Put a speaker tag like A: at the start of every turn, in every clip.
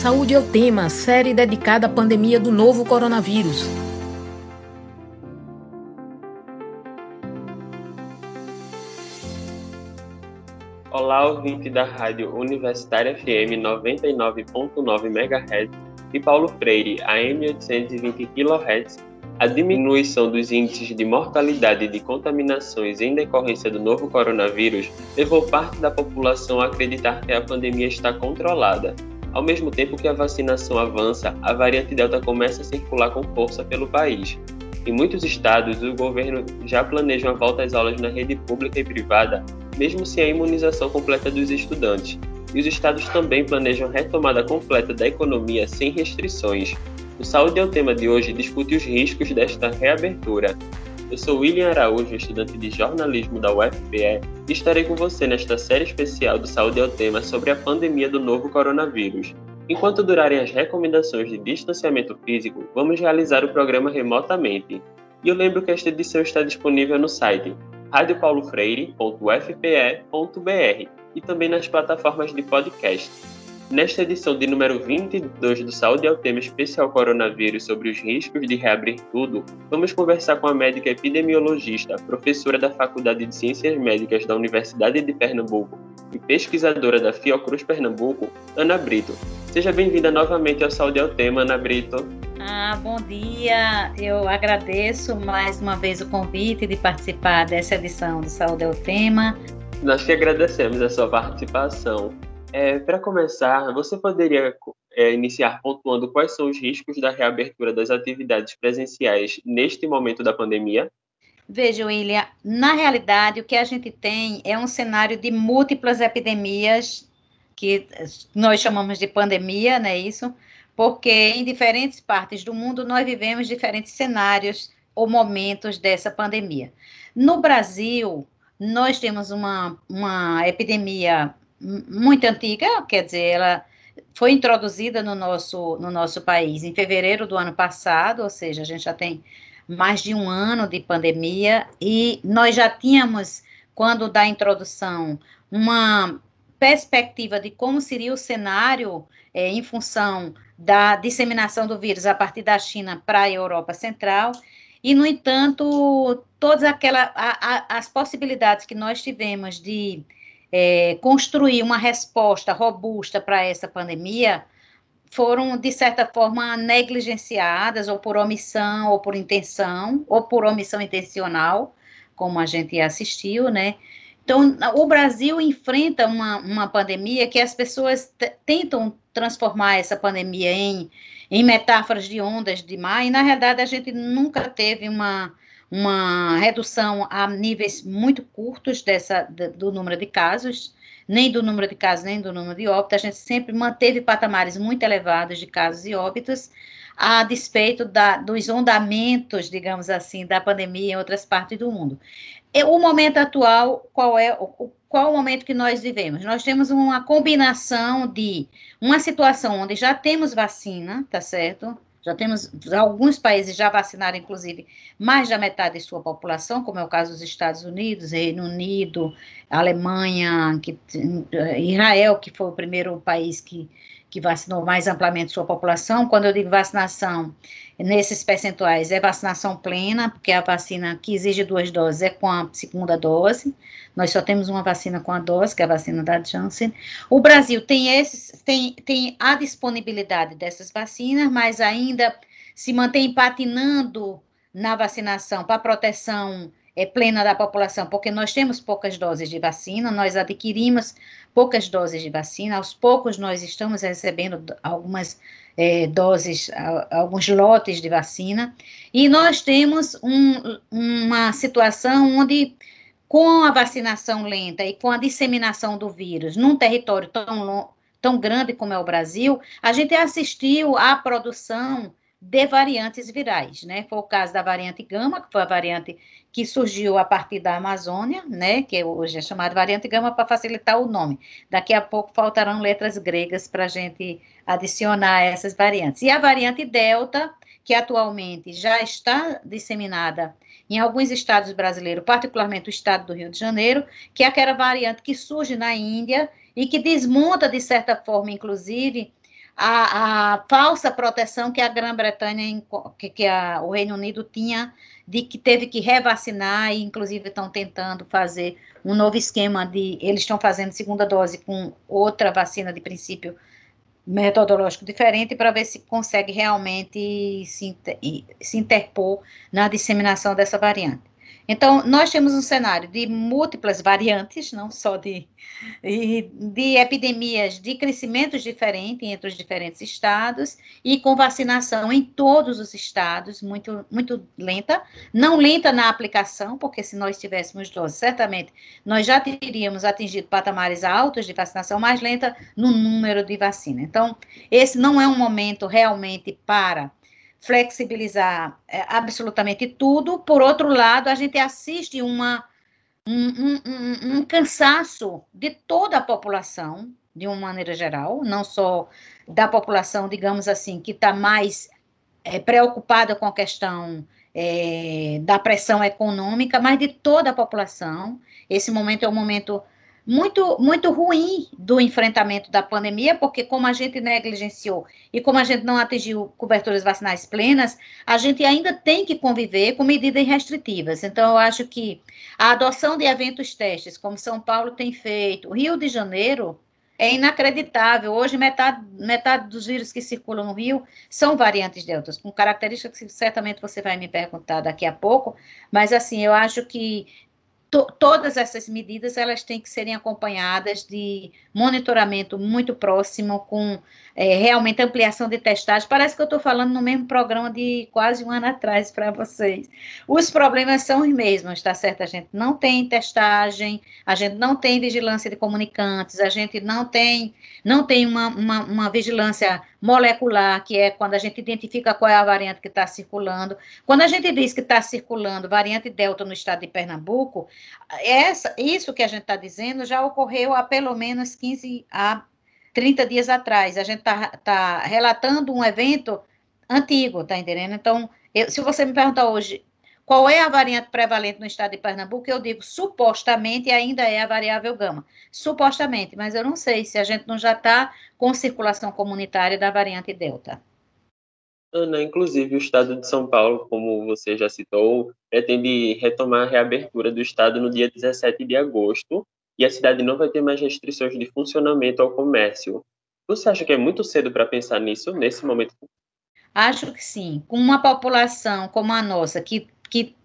A: Saúde é o tema, série dedicada à pandemia do novo coronavírus.
B: Olá, ouvinte da Rádio Universitária FM 99.9 MHz e Paulo Freire AM 820 kHz. A diminuição dos índices de mortalidade e de contaminações em decorrência do novo coronavírus levou parte da população a acreditar que a pandemia está controlada ao mesmo tempo que a vacinação avança, a variante Delta começa a circular com força pelo país. Em muitos estados, o governo já planeja uma volta às aulas na rede pública e privada, mesmo sem a imunização completa dos estudantes. E os estados também planejam a retomada completa da economia sem restrições. O Saúde é o tema de hoje discute os riscos desta reabertura. Eu sou William Araújo, estudante de jornalismo da UFPE, e estarei com você nesta série especial do Saúde é o Tema sobre a pandemia do novo coronavírus. Enquanto durarem as recomendações de distanciamento físico, vamos realizar o programa remotamente. E eu lembro que esta edição está disponível no site radiopaulofreire.ufpe.br e também nas plataformas de podcast. Nesta edição de número 22 do Saúde ao Tema Especial Coronavírus sobre os riscos de reabrir tudo, vamos conversar com a médica epidemiologista, professora da Faculdade de Ciências Médicas da Universidade de Pernambuco e pesquisadora da Fiocruz Pernambuco, Ana Brito. Seja bem-vinda novamente ao Saúde ao Tema, Ana Brito.
C: Ah, bom dia. Eu agradeço mais uma vez o convite de participar dessa edição do Saúde ao Tema.
B: Nós que agradecemos a sua participação. É, Para começar, você poderia é, iniciar pontuando quais são os riscos da reabertura das atividades presenciais neste momento da pandemia?
C: Veja, William, na realidade, o que a gente tem é um cenário de múltiplas epidemias, que nós chamamos de pandemia, não é isso? Porque em diferentes partes do mundo nós vivemos diferentes cenários ou momentos dessa pandemia. No Brasil, nós temos uma, uma epidemia muito antiga, quer dizer, ela foi introduzida no nosso, no nosso país em fevereiro do ano passado, ou seja, a gente já tem mais de um ano de pandemia e nós já tínhamos, quando da introdução, uma perspectiva de como seria o cenário é, em função da disseminação do vírus a partir da China para a Europa Central. E, no entanto, todas aquelas as possibilidades que nós tivemos de é, construir uma resposta robusta para essa pandemia foram, de certa forma, negligenciadas, ou por omissão, ou por intenção, ou por omissão intencional, como a gente assistiu, né? Então, o Brasil enfrenta uma, uma pandemia que as pessoas tentam transformar essa pandemia em, em metáforas de ondas de mar, e na realidade a gente nunca teve uma, uma redução a níveis muito curtos dessa, do número de casos, nem do número de casos, nem do número de óbitos, a gente sempre manteve patamares muito elevados de casos e óbitos, a despeito da, dos ondamentos, digamos assim, da pandemia em outras partes do mundo. E o momento atual, qual é o, qual o momento que nós vivemos? Nós temos uma combinação de uma situação onde já temos vacina, tá certo? Já temos alguns países já vacinaram, inclusive, mais da metade de sua população, como é o caso dos Estados Unidos, Reino Unido, Alemanha, que, Israel, que foi o primeiro país que, que vacinou mais amplamente sua população. Quando eu digo vacinação, nesses percentuais é vacinação plena, porque a vacina que exige duas doses é com a segunda dose. Nós só temos uma vacina com a dose, que é a vacina da Janssen. O Brasil tem esses, tem, tem a disponibilidade dessas vacinas, mas ainda se mantém patinando na vacinação para proteção é, plena da população, porque nós temos poucas doses de vacina, nós adquirimos poucas doses de vacina, aos poucos nós estamos recebendo algumas é, doses, alguns lotes de vacina, e nós temos um, uma situação onde, com a vacinação lenta e com a disseminação do vírus num território tão, tão grande como é o Brasil, a gente assistiu à produção de variantes virais, né? Foi o caso da variante gama, que foi a variante que surgiu a partir da Amazônia, né? Que hoje é chamada variante gama para facilitar o nome. Daqui a pouco faltarão letras gregas para a gente adicionar essas variantes. E a variante delta, que atualmente já está disseminada em alguns estados brasileiros, particularmente o estado do Rio de Janeiro, que é aquela variante que surge na Índia e que desmonta, de certa forma, inclusive, a, a falsa proteção que a Grã-Bretanha, que, que a, o Reino Unido tinha, de que teve que revacinar, e inclusive estão tentando fazer um novo esquema de. Eles estão fazendo segunda dose com outra vacina de princípio metodológico diferente para ver se consegue realmente se, se interpor na disseminação dessa variante. Então, nós temos um cenário de múltiplas variantes, não só de, de epidemias de crescimentos diferentes entre os diferentes estados, e com vacinação em todos os estados, muito, muito lenta, não lenta na aplicação, porque se nós tivéssemos doses, certamente nós já teríamos atingido patamares altos de vacinação, mais lenta no número de vacina. Então, esse não é um momento realmente para flexibilizar é, absolutamente tudo. Por outro lado, a gente assiste uma, um, um, um, cansaço de toda a população, de uma maneira geral, não só da população, digamos assim, que está mais é, preocupada com a questão é, da pressão econômica, mas de toda a população. Esse momento é um momento muito, muito ruim do enfrentamento da pandemia, porque como a gente negligenciou e como a gente não atingiu coberturas vacinais plenas, a gente ainda tem que conviver com medidas restritivas. Então, eu acho que a adoção de eventos testes, como São Paulo tem feito, Rio de Janeiro, é inacreditável. Hoje, metade, metade dos vírus que circulam no Rio são variantes deltas, com características que certamente você vai me perguntar daqui a pouco, mas assim, eu acho que to, todas essas medidas elas têm que serem acompanhadas de monitoramento muito próximo, com é, realmente ampliação de testagem. Parece que eu estou falando no mesmo programa de quase um ano atrás para vocês. Os problemas são os mesmos, tá certo? A gente não tem testagem, a gente não tem vigilância de comunicantes, a gente não tem, não tem uma, uma, uma vigilância molecular, que é quando a gente identifica qual é a variante que está circulando. Quando a gente diz que está circulando variante Delta no estado de Pernambuco, essa, isso que a gente está dizendo já ocorreu há pelo menos 15 a 30 dias atrás. A gente está tá relatando um evento antigo, tá entendendo? Então, eu, se você me perguntar hoje qual é a variante prevalente no estado de Pernambuco, eu digo supostamente ainda é a variável gama. Supostamente, mas eu não sei se a gente não já está com circulação comunitária da variante Delta.
B: Ana, inclusive o estado de São Paulo, como você já citou, pretende retomar a reabertura do estado no dia 17 de agosto, e a cidade não vai ter mais restrições de funcionamento ao comércio. Você acha que é muito cedo para pensar nisso, nesse momento?
C: Acho que sim. Com uma população como a nossa, que, que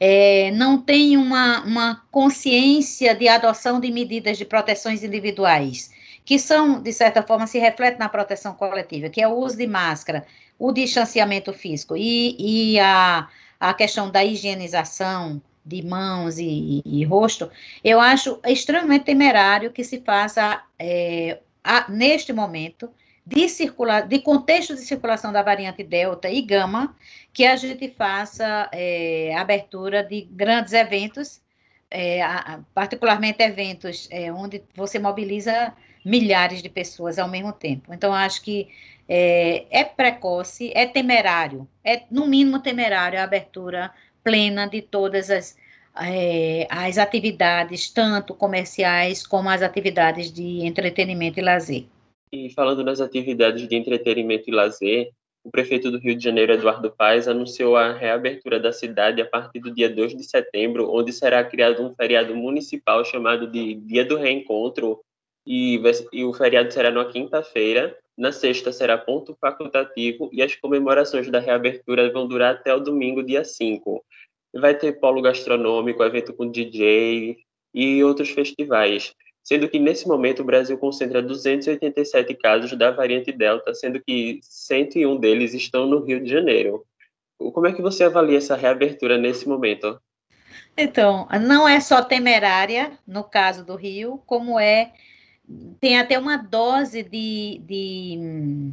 C: é, não tem uma, uma consciência de adoção de medidas de proteções individuais, que são, de certa forma, se refletem na proteção coletiva, que é o uso de máscara, o distanciamento físico e, e a, a questão da higienização, de mãos e, e, rosto, eu acho extremamente temerário que se faça, é, a, neste momento, de, circular, de contexto de circulação da variante Delta e Gama, que a gente faça é, abertura de grandes eventos, é, a, particularmente eventos é, onde você mobiliza milhares de pessoas ao mesmo tempo. Então, acho que é, é precoce, é temerário, é no mínimo temerário a abertura plena de todas as, é, as atividades, tanto comerciais como as atividades de entretenimento e lazer.
B: E falando das atividades de entretenimento e lazer, o prefeito do Rio de Janeiro, Eduardo Paes, anunciou a reabertura da cidade a partir do dia 2 de setembro, onde será criado um feriado municipal chamado de Dia do Reencontro, e, e o feriado será na quinta-feira, na sexta será ponto facultativo e as comemorações da reabertura vão durar até o domingo, dia 5. Vai ter polo gastronômico, evento com DJ e outros festivais, sendo que nesse momento o Brasil concentra 287 casos da variante Delta, sendo que 101 deles estão no Rio de Janeiro. Como é que você avalia essa reabertura nesse momento?
C: Então, não é só temerária, no caso do Rio, como é tem até uma dose de, de,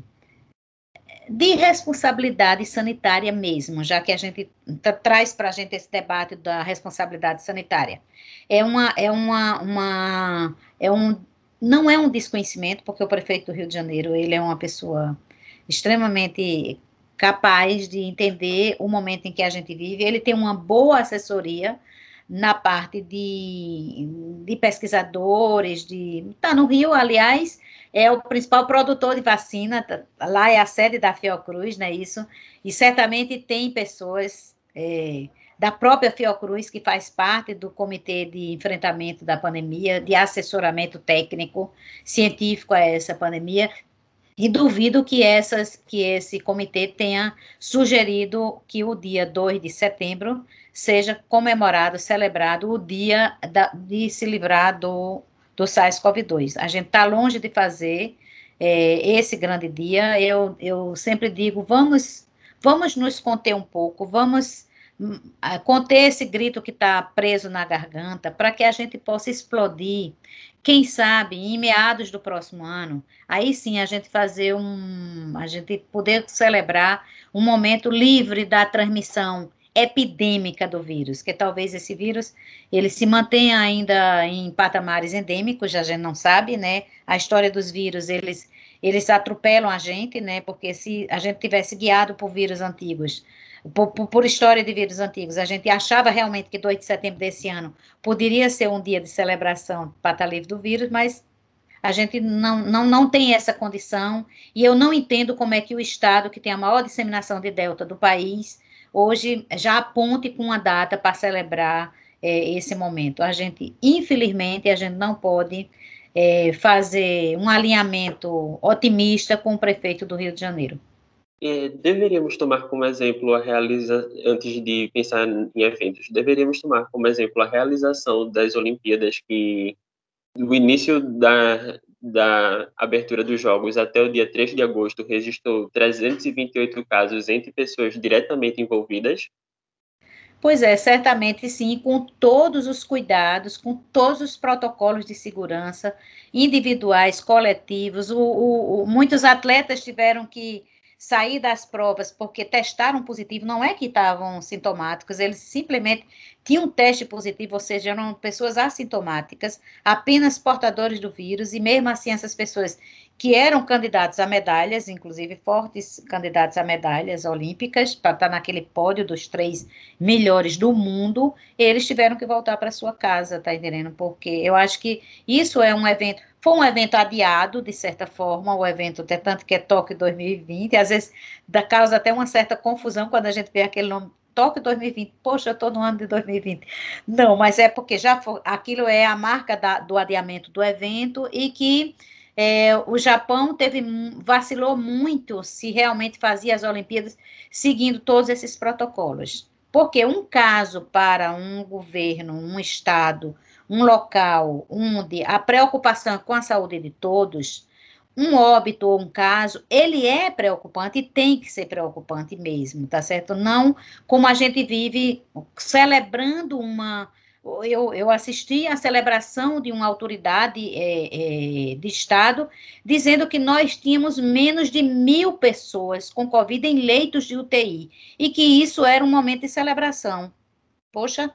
C: de responsabilidade sanitária mesmo, já que a gente traz para a gente esse debate da responsabilidade sanitária. É uma, é uma, uma, é um, não é um desconhecimento, porque o prefeito do Rio de Janeiro, ele é uma pessoa extremamente capaz de entender o momento em que a gente vive, ele tem uma boa assessoria, na parte de, de pesquisadores, de. Está no Rio, aliás, é o principal produtor de vacina, tá, lá é a sede da Fiocruz, não é isso? E certamente tem pessoas é, da própria Fiocruz que faz parte do Comitê de Enfrentamento da Pandemia, de assessoramento técnico científico a essa pandemia, e duvido que, essas, que esse comitê tenha sugerido que o dia 2 de setembro seja comemorado, celebrado o dia da, de se livrar do, do SARS-CoV-2. A gente está longe de fazer é, esse grande dia. Eu, eu sempre digo, vamos, vamos nos conter um pouco, vamos hum, conter esse grito que está preso na garganta, para que a gente possa explodir. Quem sabe, em meados do próximo ano, aí sim a gente fazer um, a gente poder celebrar um momento livre da transmissão epidêmica do vírus, que talvez esse vírus ele se mantenha ainda em patamares endêmicos, a gente não sabe, né? A história dos vírus, eles eles atropelam a gente, né? Porque se a gente tivesse guiado por vírus antigos, por, por, por, história de vírus antigos, a gente achava realmente que 2 de setembro desse ano poderia ser um dia de celebração para estar livre do vírus, mas a gente não, não, não tem essa condição, e eu não entendo como é que o Estado, que tem a maior disseminação de Delta do país, hoje já aponte com uma data para celebrar é, esse momento. A gente, infelizmente, a gente não pode é, fazer um alinhamento otimista com o prefeito do Rio de Janeiro.
B: É, deveríamos tomar como exemplo a realização, antes de pensar em eventos, deveríamos tomar como exemplo a realização das Olimpíadas que do início da, da abertura dos jogos até o dia 3 de agosto registrou 328 casos entre pessoas diretamente envolvidas?
C: Pois é, certamente sim, com todos os cuidados, com todos os protocolos de segurança, individuais, coletivos. O, o, o, muitos atletas tiveram que sair das provas porque testaram positivo, não é que estavam sintomáticos, eles simplesmente tinham um teste positivo, ou seja, eram pessoas assintomáticas, apenas portadores do vírus, e mesmo assim essas pessoas que eram candidatos a medalhas, inclusive fortes candidatos a medalhas olímpicas, para estar naquele pódio dos três melhores do mundo, eles tiveram que voltar para sua casa, tá entendendo? Porque eu acho que isso é um evento, foi um evento adiado, de certa forma, o evento, até tanto que é Tóquio 2020, às vezes dá causa até uma certa confusão quando a gente vê aquele nome Tóquio 2020, poxa, eu estou no ano de 2020. Não, mas é porque já foi, aquilo é a marca da, do adiamento do evento e que é, o Japão teve vacilou muito se realmente fazia as Olimpíadas seguindo todos esses protocolos. Porque um caso para um governo, um estado, um local onde a preocupação com a saúde de todos, um óbito ou um caso, ele é preocupante e tem que ser preocupante mesmo, tá certo? Não como a gente vive celebrando uma eu, eu assisti à celebração de uma autoridade é, é, de Estado dizendo que nós tínhamos menos de mil pessoas com Covid em leitos de UTI e que isso era um momento de celebração. Poxa,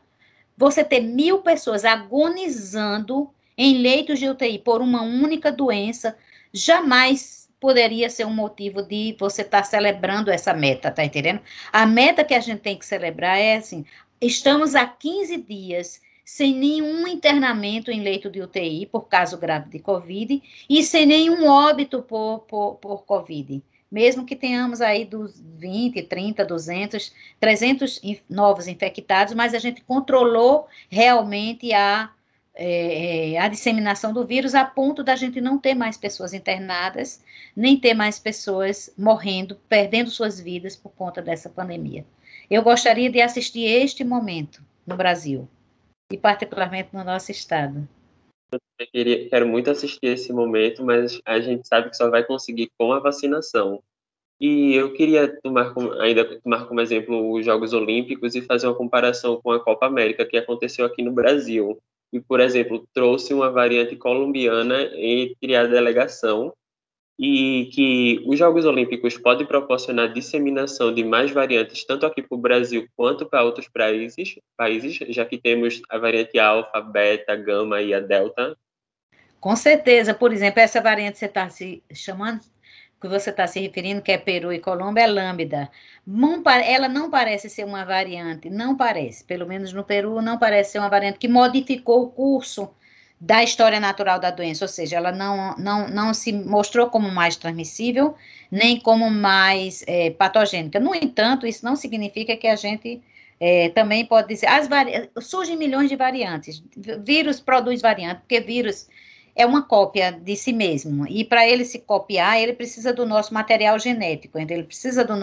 C: você ter mil pessoas agonizando em leitos de UTI por uma única doença jamais poderia ser um motivo de você estar tá celebrando essa meta, tá entendendo? A meta que a gente tem que celebrar é assim: Estamos há 15 dias sem nenhum internamento em leito de UTI por caso grave de Covid e sem nenhum óbito por, por, por Covid. Mesmo que tenhamos aí dos 20, 30, 200, 300 novos infectados, mas a gente controlou realmente a, é, a disseminação do vírus a ponto da gente não ter mais pessoas internadas, nem ter mais pessoas morrendo, perdendo suas vidas por conta dessa pandemia. Eu gostaria de assistir este momento no Brasil, e particularmente no nosso estado.
B: Eu queria, quero muito assistir esse momento, mas a gente sabe que só vai conseguir com a vacinação. E eu queria tomar ainda tomar como exemplo os Jogos Olímpicos e fazer uma comparação com a Copa América que aconteceu aqui no Brasil. E, por exemplo, trouxe uma variante colombiana entre a delegação e que os Jogos Olímpicos podem proporcionar disseminação de mais variantes, tanto aqui para o Brasil quanto para outros países, países, já que temos a variante alfa, beta, gama e a delta?
C: Com certeza, por exemplo, essa variante que você está se chamando, que você está se referindo, que é Peru e Colômbia, é lambda. Ela não parece ser uma variante, não parece, pelo menos no Peru, não parece ser uma variante que modificou o curso da história natural da doença, ou seja, ela não, não, não se mostrou como mais transmissível, nem como mais é, patogênica. No entanto, isso não significa que a gente é, também pode dizer, as surgem milhões de variantes, vírus produz variante, porque vírus é uma cópia de si mesmo, e para ele se copiar, ele precisa do nosso material genético, então ele precisa do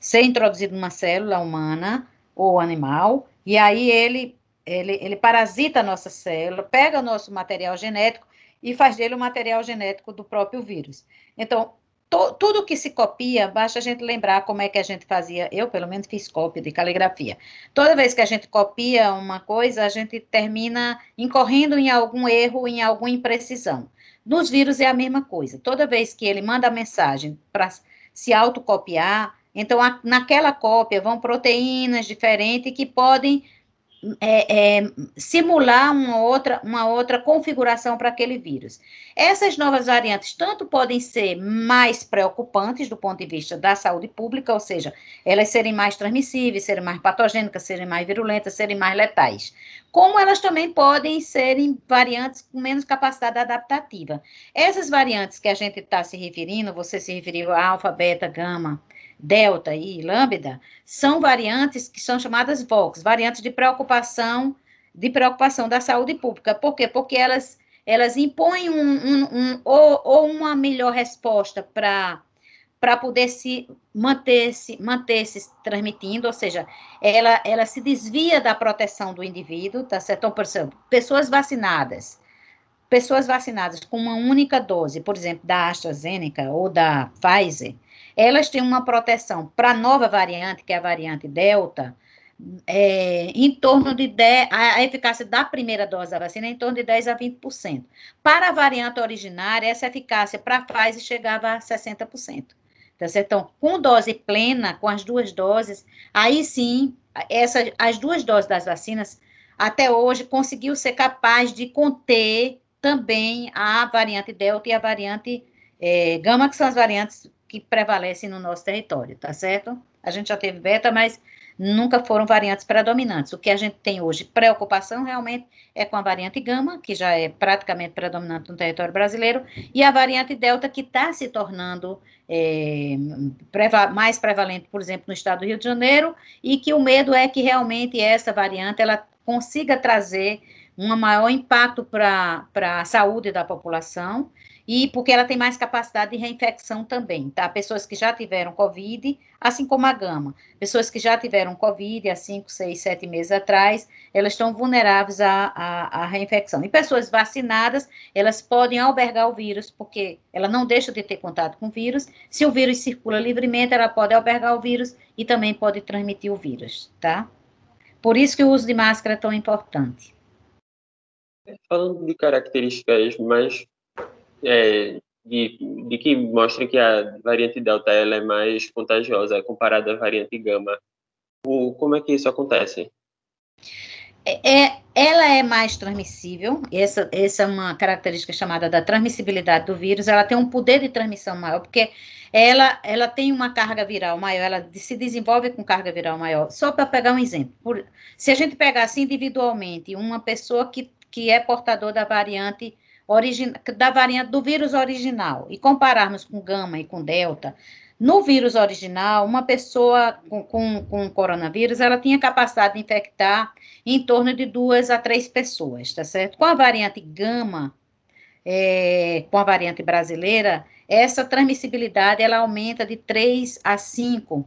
C: ser introduzido numa célula humana ou animal, e aí ele ele, ele parasita a nossa célula, pega o nosso material genético e faz dele o material genético do próprio vírus. Então, to, tudo que se copia, basta a gente lembrar como é que a gente fazia. Eu, pelo menos, fiz cópia de caligrafia. Toda vez que a gente copia uma coisa, a gente termina incorrendo em algum erro, em alguma imprecisão. Nos vírus é a mesma coisa. Toda vez que ele manda a mensagem para se autocopiar, então a, naquela cópia vão proteínas diferentes que podem é, é, simular uma outra, uma outra configuração para aquele vírus. Essas novas variantes tanto podem ser mais preocupantes do ponto de vista da saúde pública, ou seja, elas serem mais transmissíveis, serem mais patogênicas, serem mais virulentas, serem mais letais, como elas também podem serem variantes com menos capacidade adaptativa. Essas variantes que a gente está se referindo, você se referiu a alfa, beta, gama, delta e lambda, são variantes que são chamadas VOX, variantes de preocupação, de preocupação da saúde pública. Por quê? Porque elas, elas impõem um, um, um ou, ou, uma melhor resposta para para poder se manter se manter se transmitindo, ou seja, ela ela se desvia da proteção do indivíduo, tá certo? Então, por exemplo, pessoas vacinadas, pessoas vacinadas com uma única dose, por exemplo, da AstraZeneca ou da Pfizer, elas têm uma proteção para a nova variante, que é a variante Delta, é, em torno de 10, a eficácia da primeira dose da vacina é em torno de 10 a 20%. Para a variante originária, essa eficácia para a Pfizer chegava a 60%. Tá certo? Então, com dose plena, com as duas doses, aí sim, essa, as duas doses das vacinas, até hoje, conseguiu ser capaz de conter também a variante Delta e a variante é, Gama, que são as variantes que prevalecem no nosso território, tá certo? A gente já teve beta, mas nunca foram variantes predominantes. O que a gente tem hoje, preocupação realmente, é com a variante gama, que já é praticamente predominante no território brasileiro, e a variante delta, que está se tornando é, preva mais prevalente, por exemplo, no estado do Rio de Janeiro, e que o medo é que realmente essa variante ela consiga trazer um maior impacto para a saúde da população e porque ela tem mais capacidade de reinfecção também, tá? Pessoas que já tiveram Covid, assim como a gama. Pessoas que já tiveram Covid há 5, 6, 7 meses atrás, elas estão vulneráveis à, à, à, reinfecção. E pessoas vacinadas, elas podem albergar o vírus, porque ela não deixa de ter contato com o vírus. Se o vírus circula livremente, ela pode albergar o vírus e também pode transmitir o vírus, tá? Por isso que o uso de máscara é tão importante.
B: Falando de características mais é, de, de que mostra que a variante Delta ela é mais contagiosa comparada à variante Gama. O, como é que isso acontece?
C: É, é, ela é mais transmissível, essa, essa é uma característica chamada da transmissibilidade do vírus, ela tem um poder de transmissão maior, porque ela, ela tem uma carga viral maior, ela se desenvolve com carga viral maior. Só para pegar um exemplo, por, se a gente pegasse individualmente uma pessoa que, que é portador da variante da variante do vírus original e compararmos com gama e com delta, no vírus original, uma pessoa com, com, com coronavírus, ela tinha capacidade de infectar em torno de duas a três pessoas, tá certo? Com a variante gama, é, com a variante brasileira, essa transmissibilidade, ela aumenta de três a cinco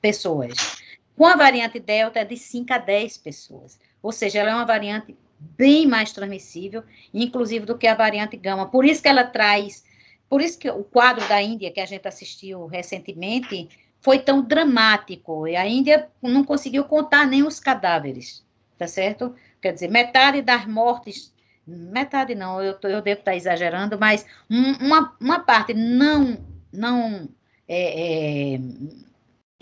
C: pessoas. Com a variante delta, é de 5 a 10 pessoas. Ou seja, ela é uma variante bem mais transmissível, inclusive do que a variante gama. Por isso que ela traz, por isso que o quadro da Índia que a gente assistiu recentemente foi tão dramático. E a Índia não conseguiu contar nem os cadáveres, tá certo? Quer dizer, metade das mortes, metade não, eu, eu devo estar exagerando, mas um, uma, uma parte não, não é, é,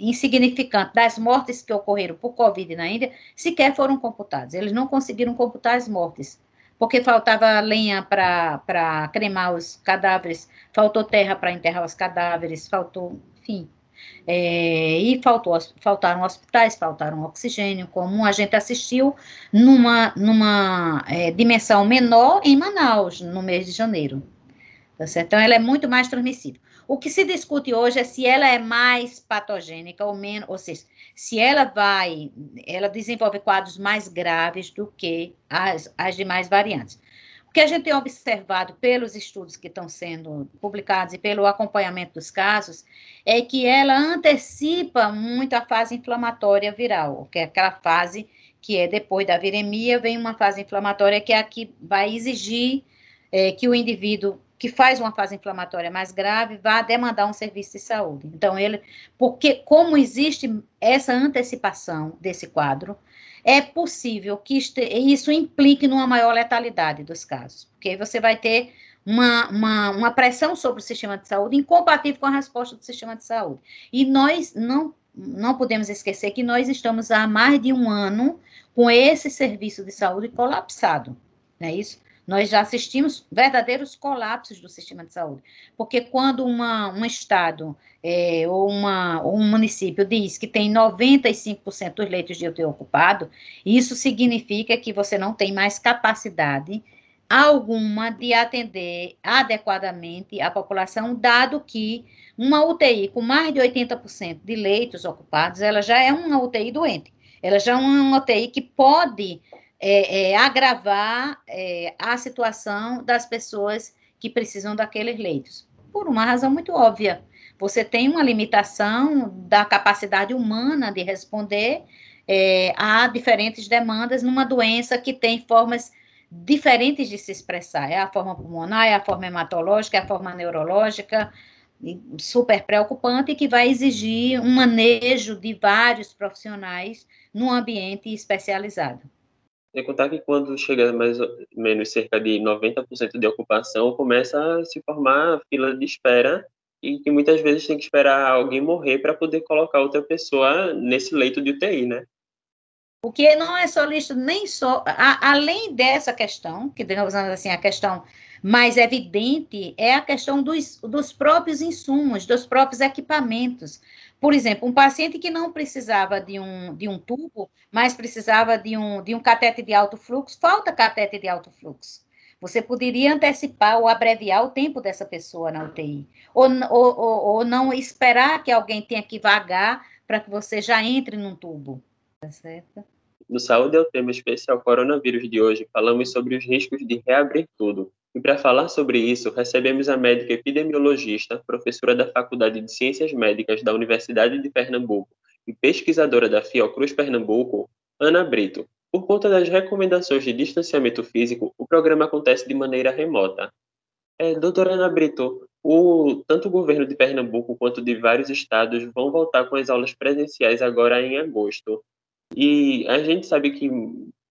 C: insignificante das mortes que ocorreram por Covid na Índia sequer foram computadas. Eles não conseguiram computar as mortes, porque faltava lenha para cremar os cadáveres, faltou terra para enterrar os cadáveres, faltou, enfim, É, e faltou, faltaram hospitais, faltaram oxigênio, como a gente assistiu numa, numa é, dimensão menor em Manaus, no mês de janeiro. Tá certo? Então, ela é muito mais transmissível. O que se discute hoje é se ela é mais patogênica ou menos, ou seja, se ela vai, ela desenvolve quadros mais graves do que as, as demais variantes. O que a gente tem observado pelos estudos que estão sendo publicados e pelo acompanhamento dos casos é que ela antecipa muito a fase inflamatória viral, que é aquela fase que é depois da viremia, vem uma fase inflamatória que é a que vai exigir é, que o indivíduo que faz uma fase inflamatória mais grave vá demandar um serviço de saúde. Então, ele, porque como existe essa antecipação desse quadro, é possível que isso implique numa maior letalidade dos casos, porque você vai ter uma, uma, uma, pressão sobre o sistema de saúde incompatível com a resposta do sistema de saúde. E nós não, não podemos esquecer que nós estamos há mais de um ano com esse serviço de saúde colapsado, não é isso? Nós já assistimos verdadeiros colapsos do sistema de saúde, porque quando uma, um estado é, ou, uma, ou um município diz que tem 95% dos leitos de UTI ocupado, isso significa que você não tem mais capacidade alguma de atender adequadamente a população, dado que uma UTI com mais de 80% de leitos ocupados, ela já é uma UTI doente. Ela já é uma UTI que pode é, é, agravar é, a situação das pessoas que precisam daqueles leitos. Por uma razão muito óbvia. Você tem uma limitação da capacidade humana de responder é, a diferentes demandas numa doença que tem formas diferentes de se expressar. É a forma pulmonar, é a forma hematológica, é a forma neurológica, super preocupante, que vai exigir um manejo de vários profissionais num ambiente especializado.
B: Sem contar que quando chega mais ou menos cerca de 90% de ocupação, começa a se formar fila de espera e que muitas vezes tem que esperar alguém morrer para poder colocar outra pessoa nesse leito de UTI, né?
C: Porque não é só lixo, nem só. A, além dessa questão, que digamos assim, a questão mais evidente é a questão dos, dos próprios insumos, dos próprios equipamentos. Por exemplo, um paciente que não precisava de um, de um tubo, mas precisava de um, de um catete de alto fluxo, falta catete de alto fluxo. Você poderia antecipar ou abreviar o tempo dessa pessoa na UTI. Ou, ou, ou, ou não esperar que alguém tenha que vagar para que você já entre num tubo. Tá certo?
B: No Saúde é o tema especial Coronavírus de hoje, falamos sobre os riscos de reabrir tudo. E para falar sobre isso, recebemos a médica epidemiologista, professora da Faculdade de Ciências Médicas da Universidade de Pernambuco e pesquisadora da Fiocruz Pernambuco, Ana Brito. Por conta das recomendações de distanciamento físico, o programa acontece de maneira remota. É, doutora Ana Brito, o, tanto o governo de Pernambuco quanto de vários estados vão voltar com as aulas presenciais agora em agosto. E a gente sabe que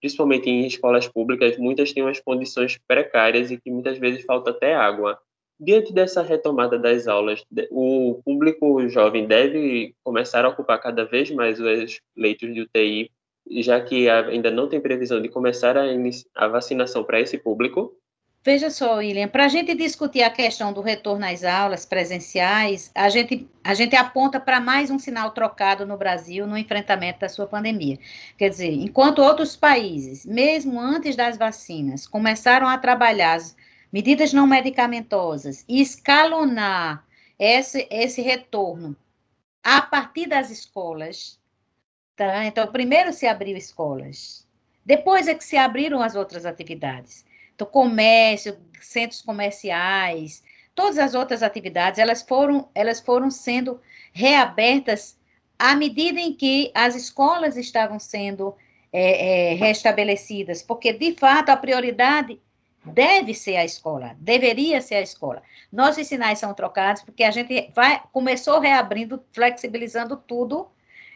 B: principalmente em escolas públicas, muitas têm umas condições precárias e que muitas vezes falta até água. Diante dessa retomada das aulas, o público jovem deve começar a ocupar cada vez mais os leitos de UTI, já que ainda não tem previsão de começar a, a vacinação para esse público?
C: Veja só, William, para a gente discutir a questão do retorno às aulas presenciais, a gente, a gente aponta para mais um sinal trocado no Brasil no enfrentamento da sua pandemia. Quer dizer, enquanto outros países, mesmo antes das vacinas, começaram a trabalhar as medidas não medicamentosas e escalonar esse, esse retorno a partir das escolas, tá? Então, primeiro se abriu escolas, depois é que se abriram as outras atividades. Então, comércio, centros comerciais, todas as outras atividades, elas foram, elas foram sendo reabertas à medida em que as escolas estavam sendo é, é, restabelecidas, porque, de fato, a prioridade deve ser a escola, deveria ser a escola. Nossos sinais são trocados porque a gente vai começou reabrindo, flexibilizando tudo,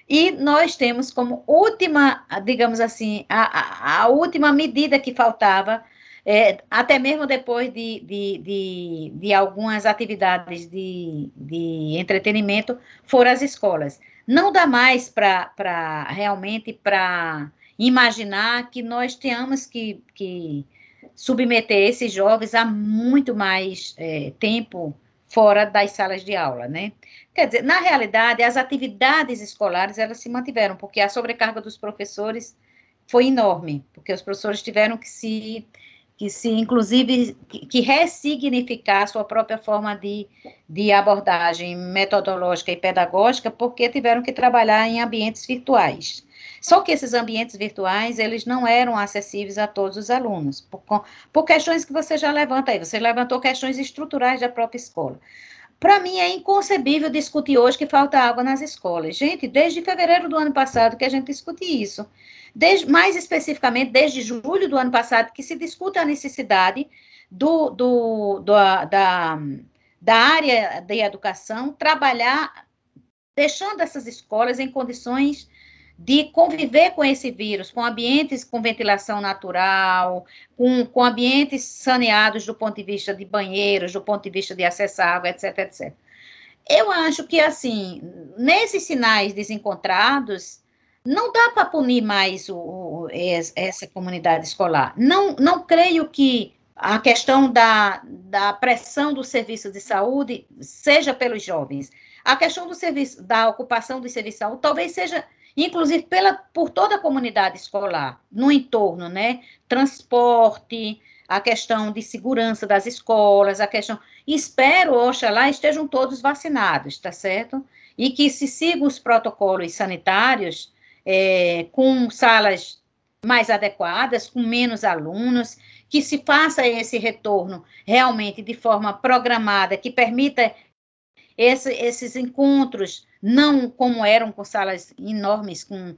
C: e nós temos como última, digamos assim, a, a, a última medida que faltava é, até mesmo depois de, de, de, de algumas atividades de, de entretenimento, foram as escolas. Não dá mais para realmente para imaginar que nós tenhamos que, que submeter esses jovens a muito mais é, tempo fora das salas de aula, né? Quer dizer, na realidade, as atividades escolares, elas se mantiveram, porque a sobrecarga dos professores foi enorme, porque os professores tiveram que se, que se inclusive, que, que ressignificar a sua própria forma de, de abordagem metodológica e pedagógica, porque tiveram que trabalhar em ambientes virtuais. Só que esses ambientes virtuais, eles não eram acessíveis a todos os alunos, por, por questões que você já levanta aí. Você levantou questões estruturais da própria escola. Para mim, é inconcebível discutir hoje que falta água nas escolas. Gente, desde fevereiro do ano passado que a gente discute isso. Desde, mais especificamente, desde julho do ano passado, que se discute a necessidade do, do, do da, da área de educação trabalhar, deixando essas escolas em condições de conviver com esse vírus, com ambientes com ventilação natural, com, com ambientes saneados do ponto de vista de banheiros, do ponto de vista de acesso à água, etc, etc. Eu acho que, assim, nesses sinais desencontrados, não dá para punir mais o, o, essa comunidade escolar. Não, não creio que a questão da, da pressão do serviço de saúde seja pelos jovens. A questão do serviço, da ocupação do serviço de saúde, talvez seja inclusive pela, por toda a comunidade escolar, no entorno, né? Transporte, a questão de segurança das escolas, a questão. Espero, oxalá, estejam todos vacinados, tá certo? E que se sigam os protocolos sanitários é, com salas mais adequadas, com menos alunos, que se faça esse retorno realmente de forma programada, que permita esse, esses encontros, não como eram com salas enormes, com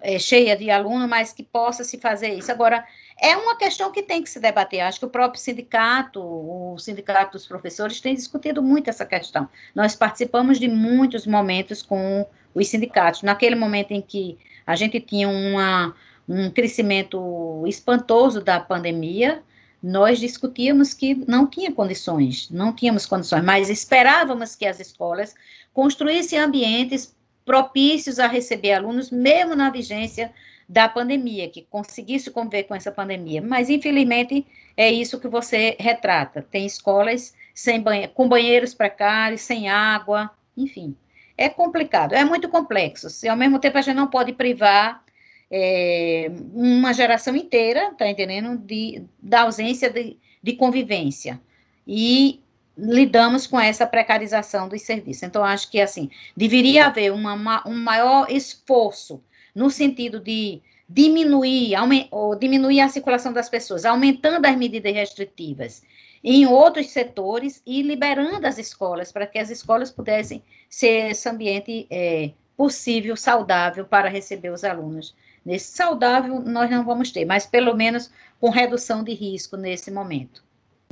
C: é, cheia de alunos, mas que possa se fazer isso. Agora, é uma questão que tem que se debater. Acho que o próprio sindicato, o sindicato dos professores, tem discutido muito essa questão. Nós participamos de muitos momentos com os sindicatos. Naquele momento em que a gente tinha uma, um crescimento espantoso da pandemia, nós discutíamos que não tinha condições, não tínhamos condições, mas esperávamos que as escolas construíssem ambientes propícios a receber alunos, mesmo na vigência da pandemia, que conseguisse conviver com essa pandemia. Mas, infelizmente, é isso que você retrata. Tem escolas sem banhe com banheiros precários, sem água, enfim. É complicado, é muito complexo. Se ao mesmo tempo a gente não pode privar é, uma geração inteira, tá entendendo? De, da ausência de, de convivência. E lidamos com essa precarização dos serviços. Então, acho que, assim, deveria haver uma, um maior esforço no sentido de diminuir, ou diminuir a circulação das pessoas, aumentando as medidas restritivas em outros setores e liberando as escolas, para que as escolas pudessem ser esse ambiente é, possível, saudável para receber os alunos Nesse saudável, nós não vamos ter, mas pelo menos com redução de risco nesse momento.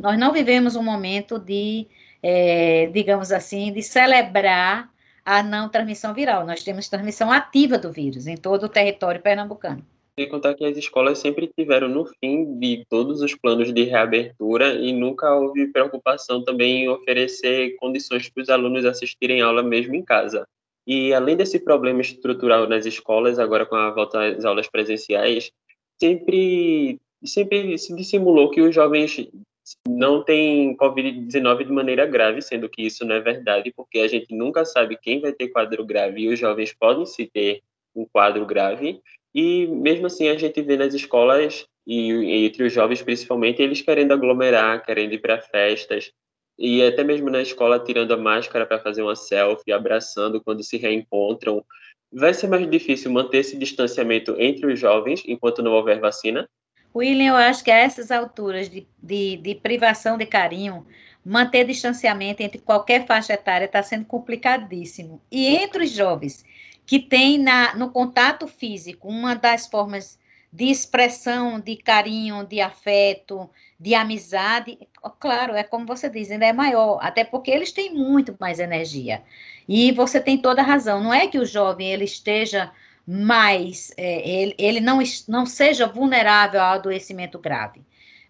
C: Nós não vivemos um momento de, é, digamos assim, de celebrar a não transmissão viral. Nós temos transmissão ativa do vírus em todo o território pernambucano.
B: E contar que as escolas sempre tiveram no fim de todos os planos de reabertura e nunca houve preocupação também em oferecer condições para os alunos assistirem aula mesmo em casa. E além desse problema estrutural nas escolas, agora com a volta às aulas presenciais, sempre, sempre se dissimulou que os jovens não têm Covid-19 de maneira grave, sendo que isso não é verdade, porque a gente nunca sabe quem vai ter quadro grave e os jovens podem se ter um quadro grave. E mesmo assim, a gente vê nas escolas e entre os jovens principalmente, eles querendo aglomerar, querendo ir para festas, e até mesmo na escola tirando a máscara para fazer uma selfie, abraçando quando se reencontram. Vai ser mais difícil manter esse distanciamento entre os jovens enquanto não houver vacina?
C: William, eu acho que a essas alturas de, de, de privação de carinho, manter distanciamento entre qualquer faixa etária está sendo complicadíssimo. E entre os jovens que têm na, no contato físico uma das formas de expressão de carinho, de afeto, de amizade, claro, é como você diz, ainda é maior, até porque eles têm muito mais energia. E você tem toda a razão, não é que o jovem ele esteja mais, é, ele, ele não, não seja vulnerável ao adoecimento grave.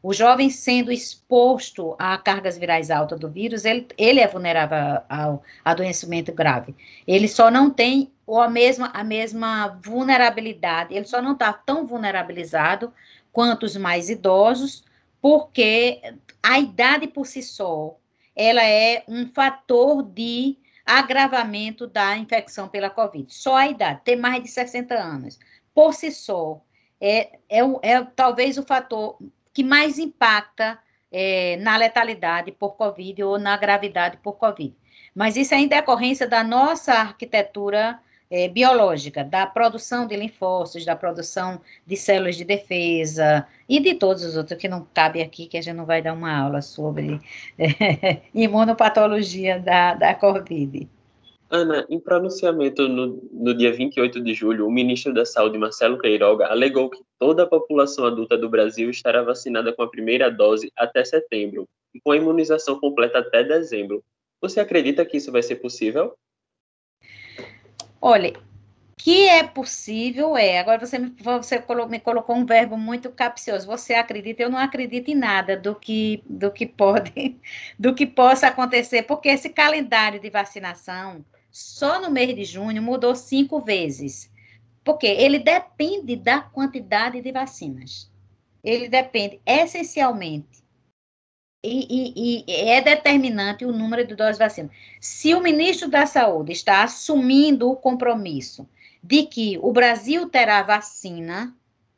C: O jovem sendo exposto a cargas virais altas do vírus, ele, ele é vulnerável ao adoecimento grave. Ele só não tem a mesma, a mesma vulnerabilidade, ele só não está tão vulnerabilizado quanto os mais idosos, porque a idade por si só, ela é um fator de agravamento da infecção pela Covid. Só a idade, ter mais de 60 anos, por si só, é, é, é talvez o fator que mais impacta é, na letalidade por Covid ou na gravidade por Covid. Mas isso é em decorrência da nossa arquitetura é, biológica, da produção de linfócitos, da produção de células de defesa e de todos os outros que não cabe aqui, que a gente não vai dar uma aula sobre é, imunopatologia da, da Covid.
B: Ana, em pronunciamento no, no dia 28 de julho, o ministro da Saúde, Marcelo Queiroga, alegou que toda a população adulta do Brasil estará vacinada com a primeira dose até setembro e com a imunização completa até dezembro. Você acredita que isso vai ser possível?
C: Olha, que é possível é. Agora você, me, você me colocou um verbo muito capcioso. Você acredita? Eu não acredito em nada do que do que pode, do que possa acontecer, porque esse calendário de vacinação só no mês de junho mudou cinco vezes, porque ele depende da quantidade de vacinas. Ele depende essencialmente e, e, e, é determinante o número de doses de vacina. Se o ministro da Saúde está assumindo o compromisso de que o Brasil terá vacina,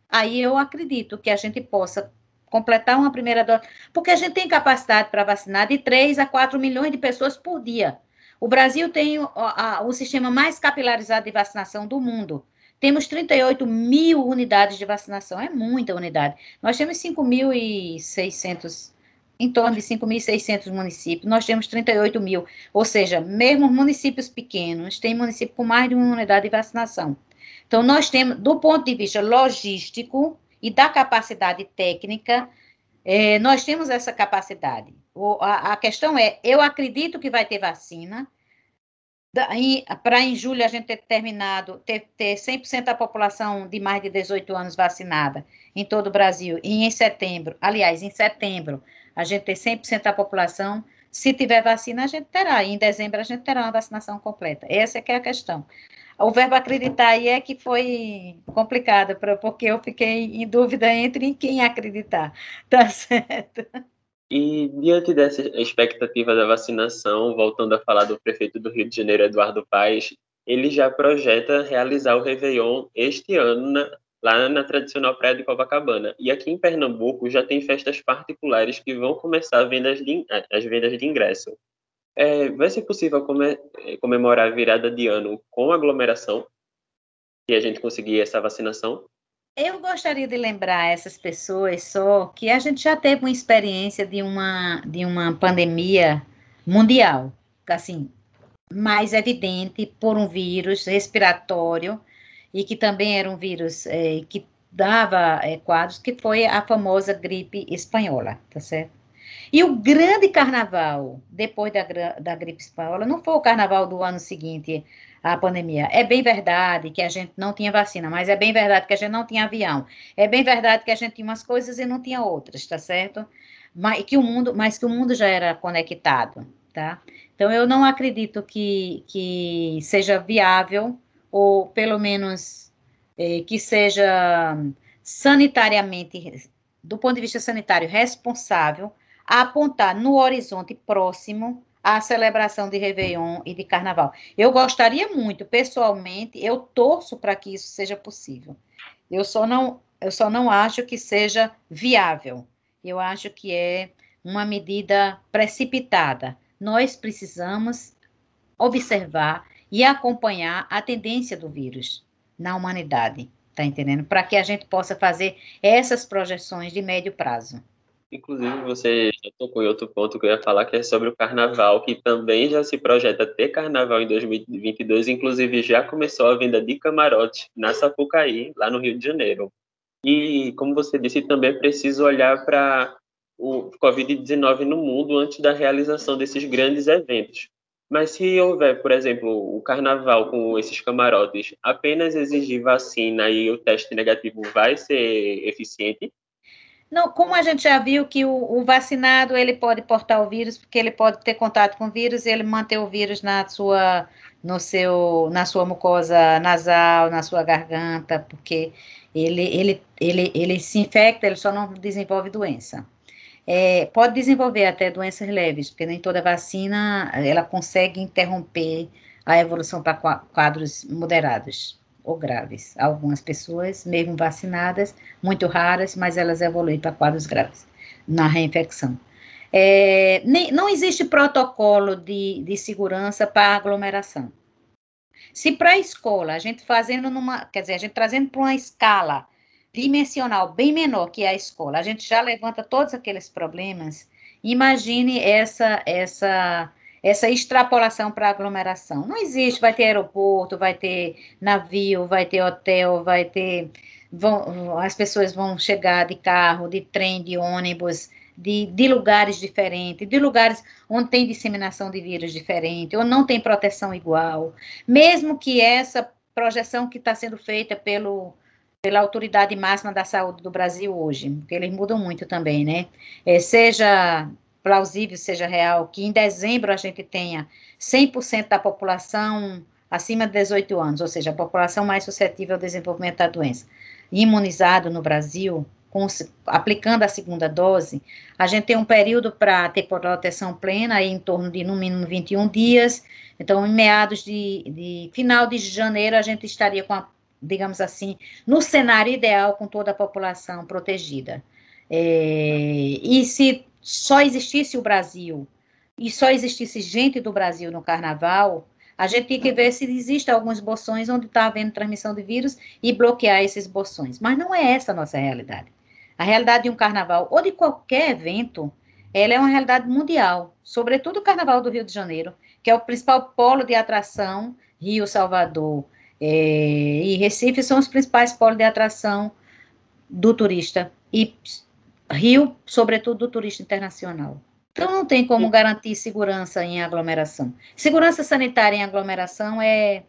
C: aí eu acredito que a gente possa completar uma primeira dose, porque a gente tem capacidade para vacinar de 3 a 4 milhões de pessoas por dia. O Brasil tem o, a, o sistema mais capilarizado de vacinação do mundo. Temos 38 mil unidades de vacinação, é muita unidade. Nós temos 5.600 em torno de 5.600 municípios, nós temos 38 mil, ou seja, mesmo municípios pequenos, tem município com mais de uma unidade de vacinação. Então, nós temos, do ponto de vista logístico e da capacidade técnica, é, nós temos essa capacidade. O, a, a, questão é, eu acredito que vai ter vacina, para em julho a gente ter terminado, ter, ter 100% da população de mais de 18 anos vacinada em todo o Brasil, e em setembro, aliás, em setembro, a gente ter 100% da população. Se tiver vacina, a gente terá. E em dezembro, a gente terá uma vacinação completa. Essa é que é a questão. O verbo acreditar aí é que foi complicado, porque eu fiquei em dúvida entre quem acreditar. Tá certo?
B: E diante dessa expectativa da vacinação, voltando a falar do prefeito do Rio de Janeiro, Eduardo Paes, ele já projeta realizar o Réveillon este ano na, lá na tradicional praia de Copacabana. E aqui em Pernambuco já tem festas particulares que vão começar vendas de, as vendas de ingresso. É, vai ser possível come, é, comemorar a virada de ano com aglomeração e a gente conseguir essa vacinação?
C: Eu gostaria de lembrar essas pessoas só que a gente já teve uma experiência de uma, de uma pandemia mundial, assim, mais evidente por um vírus respiratório e que também era um vírus é, que dava é, quadros, que foi a famosa gripe espanhola, tá certo? E o grande carnaval, depois da, da gripe espanhola, não foi o carnaval do ano seguinte à pandemia. É bem verdade que a gente não tinha vacina, mas é bem verdade que a gente não tinha avião. É bem verdade que a gente tinha umas coisas e não tinha outras, tá certo? Mas que o mundo, mas que o mundo já era conectado, tá? Então eu não acredito que, que seja viável ou pelo menos é, que seja sanitariamente, do ponto de vista sanitário, responsável, a apontar no horizonte próximo a celebração de Réveillon e de Carnaval. Eu gostaria muito, pessoalmente, eu torço para que isso seja possível. Eu só não, eu só não acho que seja viável. Eu acho que é uma medida precipitada. Nós precisamos observar e acompanhar a tendência do vírus na humanidade, tá entendendo? Para que a gente possa fazer essas projeções de médio prazo.
B: Inclusive, você já tocou em outro ponto que eu ia falar, que é sobre o carnaval, que também já se projeta ter carnaval em 2022, inclusive já começou a venda de camarote na Sapucaí, lá no Rio de Janeiro. E, como você disse, também é preciso olhar para o Covid-19 no mundo antes da realização desses grandes eventos. Mas se houver, por exemplo, o carnaval com esses camarotes, apenas exigir vacina e o teste negativo vai ser eficiente?
C: Não, como a gente já viu que o, o, vacinado ele pode portar o vírus, porque ele pode ter contato com o vírus e ele manter o vírus na sua, no seu, na sua mucosa nasal, na sua garganta, porque ele, ele, ele, ele se infecta, ele só não desenvolve doença. É, pode desenvolver até doenças leves, porque nem toda vacina ela consegue interromper a evolução para quadros moderados ou graves. Algumas pessoas, mesmo vacinadas, muito raras, mas elas evoluem para quadros graves na reinfecção. É, nem, não existe protocolo de, de segurança para aglomeração. Se para a escola, a gente fazendo numa, quer dizer, a gente trazendo para uma escala dimensional bem menor que a escola, a gente já levanta todos aqueles problemas, imagine essa, essa, essa extrapolação para aglomeração. Não existe, vai ter aeroporto, vai ter navio, vai ter hotel, vai ter. Vão, as pessoas vão chegar de carro, de trem, de ônibus, de, de lugares diferentes, de lugares onde tem disseminação de vírus diferente, ou não tem proteção igual. Mesmo que essa projeção que está sendo feita pelo, pela autoridade máxima da saúde do Brasil hoje, porque eles mudam muito também, né? É, seja plausível, seja real, que em dezembro a gente tenha 100% da população acima de 18 anos, ou seja, a população mais suscetível ao desenvolvimento da doença, imunizado no Brasil, com, aplicando a segunda dose, a gente tem um período para ter proteção plena, aí em torno de no mínimo 21 dias. Então, em meados de, de final de janeiro, a gente estaria com a, digamos assim, no cenário ideal, com toda a população protegida. É, e se só existisse o Brasil e só existisse gente do Brasil no carnaval, a gente tem que ver se existem alguns bolsões onde está havendo transmissão de vírus e bloquear esses bolsões. Mas não é essa a nossa realidade. A realidade de um carnaval ou de qualquer evento, ela é uma realidade mundial, sobretudo o Carnaval do Rio de Janeiro, que é o principal polo de atração, Rio, Salvador é, e Recife são os principais polos de atração do turista, e Rio, sobretudo, do turista internacional. Então, não tem como garantir segurança em aglomeração. Segurança sanitária em aglomeração é,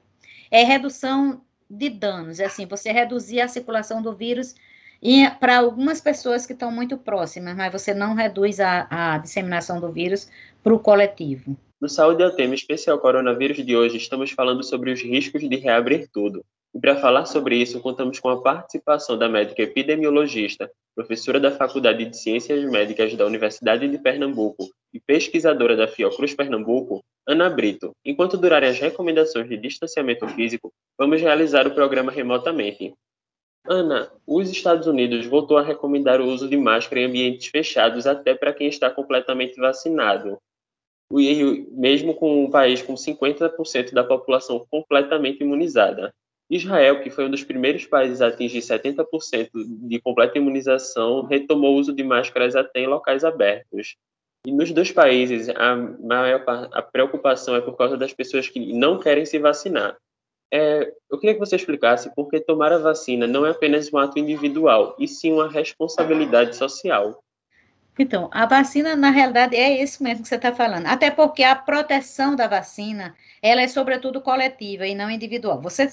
C: é redução de danos, é assim, você reduzir a circulação do vírus e para algumas pessoas que estão muito próximas, mas você não reduz a, a disseminação do vírus para o coletivo.
B: No Saúde é o tema especial coronavírus de hoje, estamos falando sobre os riscos de reabrir tudo. E para falar sobre isso, contamos com a participação da médica epidemiologista, professora da Faculdade de Ciências Médicas da Universidade de Pernambuco e pesquisadora da Fiocruz Pernambuco, Ana Brito. Enquanto durarem as recomendações de distanciamento físico, vamos realizar o programa remotamente. Ana, os Estados Unidos voltou a recomendar o uso de máscara em ambientes fechados até para quem está completamente vacinado. Mesmo com um país com 50% da população completamente imunizada. Israel, que foi um dos primeiros países a atingir 70% de completa imunização, retomou o uso de máscaras até em locais abertos. E nos dois países, a maior a preocupação é por causa das pessoas que não querem se vacinar. É, eu queria que você explicasse por que tomar a vacina não é apenas um ato individual, e sim uma responsabilidade social.
C: Então, a vacina, na realidade, é isso mesmo que você está falando. Até porque a proteção da vacina, ela é sobretudo coletiva e não individual. Você,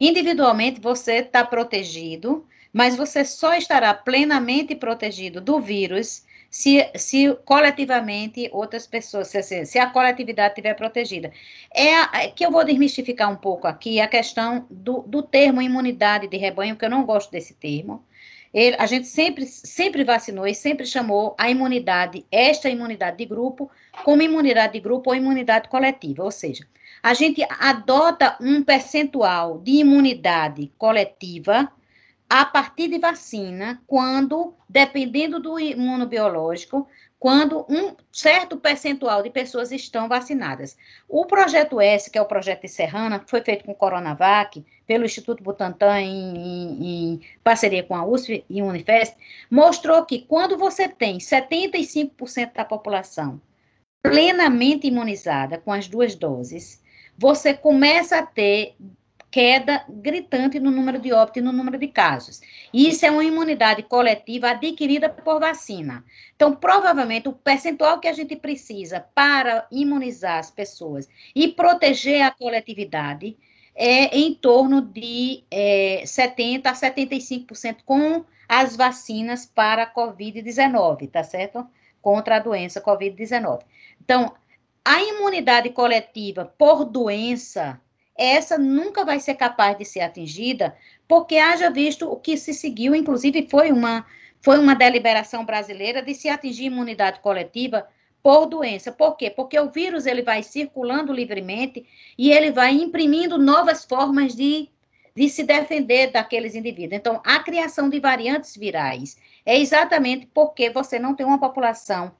C: individualmente, você está protegido, mas você só estará plenamente protegido do vírus se, se coletivamente outras pessoas, se, se a coletividade estiver protegida. É, a, é que eu vou desmistificar um pouco aqui a questão do, do termo imunidade de rebanho, que eu não gosto desse termo. Ele, a gente sempre, sempre vacinou e sempre chamou a imunidade, esta imunidade de grupo, como imunidade de grupo ou imunidade coletiva. Ou seja, a gente adota um percentual de imunidade coletiva a partir de vacina, quando, dependendo do imunobiológico, quando um certo percentual de pessoas estão vacinadas. O projeto S, que é o projeto de Serrana, foi feito com o Coronavac, pelo Instituto Butantan, em, em, em parceria com a USP e Unifesp, mostrou que quando você tem 75% da população plenamente imunizada com as duas doses, você começa a ter queda gritante no número de óbitos e no número de casos. Isso é uma imunidade coletiva adquirida por vacina. Então, provavelmente, o percentual que a gente precisa para imunizar as pessoas e proteger a coletividade é em torno de é, 70% a 75% com as vacinas para a Covid-19, tá certo? Contra a doença Covid-19. Então, a imunidade coletiva por doença essa nunca vai ser capaz de ser atingida, porque haja visto o que se seguiu, inclusive foi uma foi uma deliberação brasileira de se atingir imunidade coletiva por doença. Por quê? Porque o vírus ele vai circulando livremente e ele vai imprimindo novas formas de, de se defender daqueles indivíduos. Então, a criação de variantes virais é exatamente porque você não tem uma população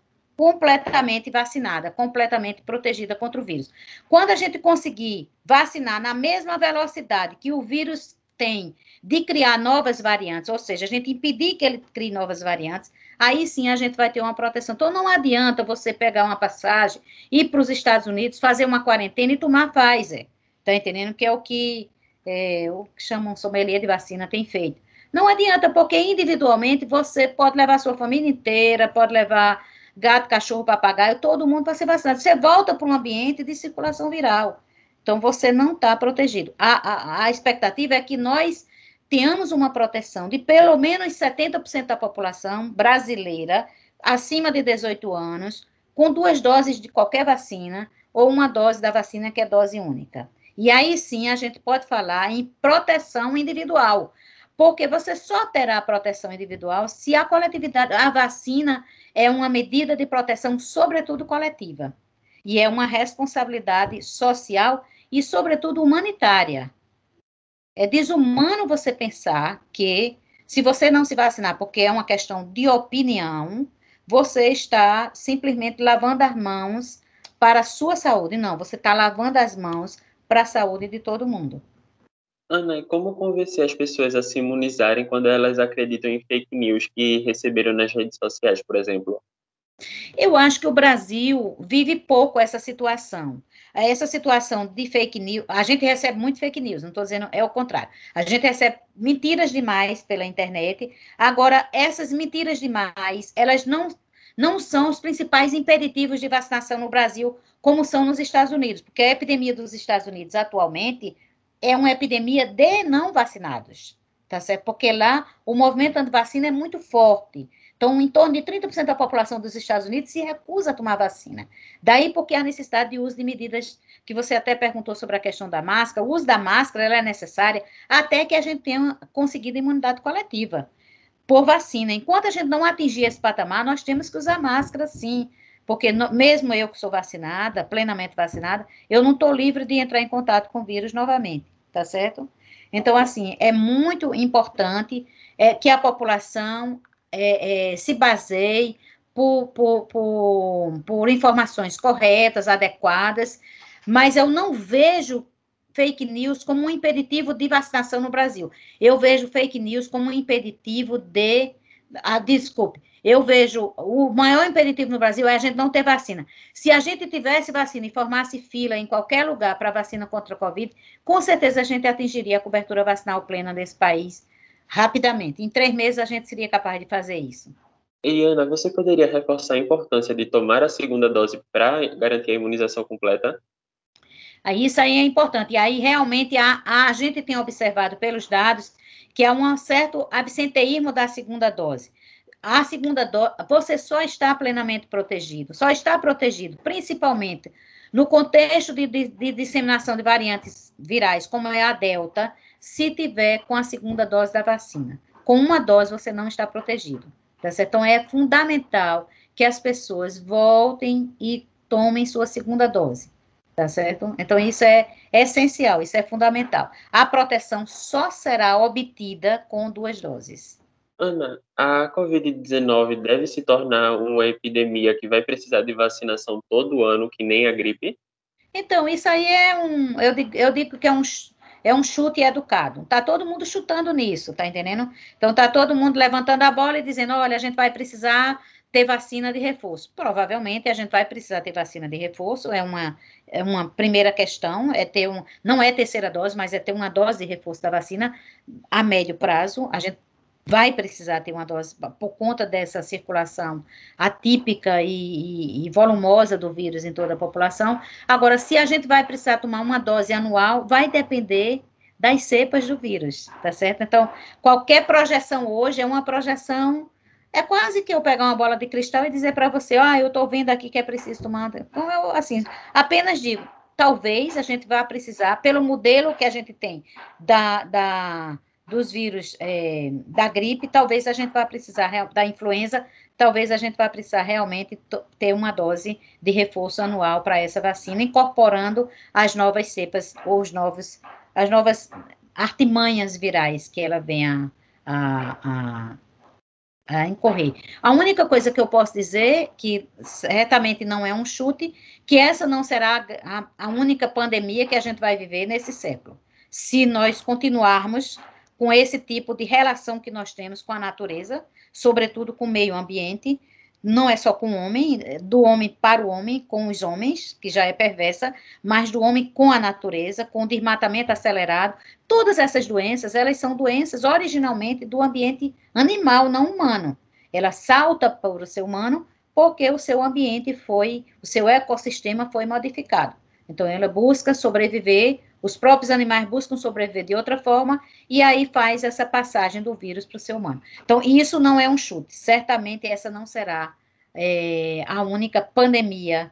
C: completamente vacinada, completamente protegida contra o vírus. Quando a gente conseguir vacinar na mesma velocidade que o vírus tem de criar novas variantes, ou seja, a gente impedir que ele crie novas variantes, aí sim a gente vai ter uma proteção. Então não adianta você pegar uma passagem, ir para os Estados Unidos, fazer uma quarentena e tomar Pfizer. Tá entendendo? Que é o que é, o que chamam sommelier de vacina tem feito. Não adianta, porque individualmente você pode levar sua família inteira, pode levar gato, cachorro, papagaio, todo mundo para ser vacinado. Você volta para um ambiente de circulação viral. Então, você não está protegido. A, a, a expectativa é que nós tenhamos uma proteção de pelo menos 70% da população brasileira acima de 18 anos, com duas doses de qualquer vacina, ou uma dose da vacina que é dose única. E aí sim a gente pode falar em proteção individual, porque você só terá proteção individual se a coletividade, a vacina é uma medida de proteção, sobretudo coletiva, e é uma responsabilidade social e, sobretudo, humanitária. É desumano você pensar que, se você não se vacinar porque é uma questão de opinião, você está simplesmente lavando as mãos para a sua saúde. Não, você está lavando as mãos para a saúde de todo mundo.
B: Ana, e como convencer as pessoas a se imunizarem quando elas acreditam em fake news que receberam nas redes sociais, por exemplo?
C: Eu acho que o Brasil vive pouco essa situação. Essa situação de fake news, a gente recebe muito fake news, não estou dizendo, é o contrário. A gente recebe mentiras demais pela internet. Agora, essas mentiras demais, elas não, não são os principais impeditivos de vacinação no Brasil, como são nos Estados Unidos, porque a epidemia dos Estados Unidos atualmente é uma epidemia de não vacinados, tá certo? Porque lá o movimento anti-vacina é muito forte. Então, em torno de 30% da população dos Estados Unidos se recusa a tomar vacina. Daí porque a necessidade de uso de medidas que você até perguntou sobre a questão da máscara. O uso da máscara é necessária até que a gente tenha conseguido imunidade coletiva por vacina. Enquanto a gente não atingir esse patamar, nós temos que usar máscara, sim. Porque no, mesmo eu que sou vacinada, plenamente vacinada, eu não estou livre de entrar em contato com o vírus novamente tá certo? Então, assim, é muito importante é, que a população é, é, se baseie por, por, por, por informações corretas, adequadas, mas eu não vejo fake news como um impeditivo de vacinação no Brasil. Eu vejo fake news como um impeditivo de. Ah, desculpe, eu vejo o maior impeditivo no Brasil é a gente não ter vacina. Se a gente tivesse vacina e formasse fila em qualquer lugar para vacina contra a Covid, com certeza a gente atingiria a cobertura vacinal plena desse país rapidamente. Em três meses a gente seria capaz de fazer isso.
B: Eliana, você poderia reforçar a importância de tomar a segunda dose para garantir a imunização completa?
C: Isso aí é importante. E aí, realmente, a, a gente tem observado pelos dados que há um certo absenteísmo da segunda dose a segunda dose, você só está plenamente protegido, só está protegido, principalmente no contexto de, de, de, disseminação de variantes virais, como é a Delta, se tiver com a segunda dose da vacina. Com uma dose, você não está protegido. Tá certo? Então, é fundamental que as pessoas voltem e tomem sua segunda dose. Tá certo? Então, isso é, é essencial, isso é fundamental. A proteção só será obtida com duas doses.
B: Ana, a Covid-19 deve se tornar uma epidemia que vai precisar de vacinação todo ano, que nem a gripe?
C: Então, isso aí é um. Eu digo, eu digo que é um, é um chute educado. Tá todo mundo chutando nisso, tá entendendo? Então, tá todo mundo levantando a bola e dizendo: olha, a gente vai precisar ter vacina de reforço. Provavelmente a gente vai precisar ter vacina de reforço, é uma, é uma primeira questão, é ter um, não é terceira dose, mas é ter uma dose de reforço da vacina a médio prazo. A gente vai precisar ter uma dose por conta dessa circulação atípica e, e, e, volumosa do vírus em toda a população. Agora, se a gente vai precisar tomar uma dose anual, vai depender das cepas do vírus, tá certo? Então, qualquer projeção hoje é uma projeção. É quase que eu pegar uma bola de cristal e dizer para você, ah, eu estou vendo aqui que é preciso tomar. Então, eu, assim, apenas digo, talvez a gente vá precisar, pelo modelo que a gente tem da, da dos vírus é, da gripe, talvez a gente vá precisar, da influenza, talvez a gente vá precisar realmente ter uma dose de reforço anual para essa vacina, incorporando as novas cepas ou os novos, as novas artimanhas virais que ela venha a, a, a incorrer. A única coisa que eu posso dizer, que certamente não é um chute, que essa não será a, a única pandemia que a gente vai viver nesse século. Se nós continuarmos com esse tipo de relação que nós temos com a natureza, sobretudo com o meio ambiente, não é só com o homem, do homem para o homem, com os homens, que já é perversa, mas do homem com a natureza, com o desmatamento acelerado. Todas essas doenças, elas são doenças originalmente do ambiente animal, não humano. Ela salta para o ser humano porque o seu ambiente foi, o seu ecossistema foi modificado. Então, ela busca sobreviver, os próprios animais buscam sobreviver de outra forma, e aí faz essa passagem do vírus para o ser humano. Então, isso não é um chute. Certamente essa não será é, a única pandemia,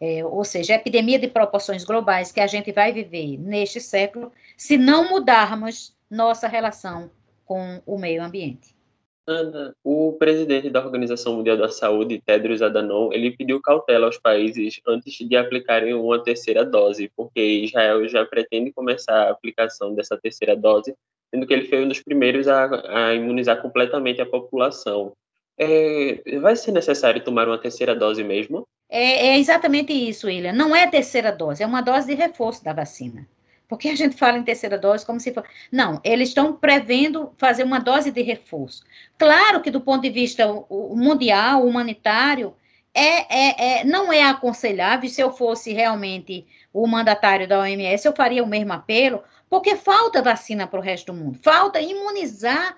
C: é, ou seja, epidemia de proporções globais que a gente vai viver neste século, se não mudarmos nossa relação com o meio ambiente.
B: Ana, o presidente da Organização Mundial da Saúde, Tedros Adhanom, ele pediu cautela aos países antes de aplicarem uma terceira dose, porque Israel já pretende começar a aplicação dessa terceira dose, sendo que ele foi um dos primeiros a, a imunizar completamente a população. É, vai ser necessário tomar uma terceira dose mesmo?
C: É, é exatamente isso, William. Não é terceira dose, é uma dose de reforço da vacina. Porque a gente fala em terceira dose como se fosse. Não, eles estão prevendo fazer uma dose de reforço. Claro que, do ponto de vista mundial, humanitário, é, é, é, não é aconselhável. Se eu fosse realmente o mandatário da OMS, eu faria o mesmo apelo, porque falta vacina para o resto do mundo. Falta imunizar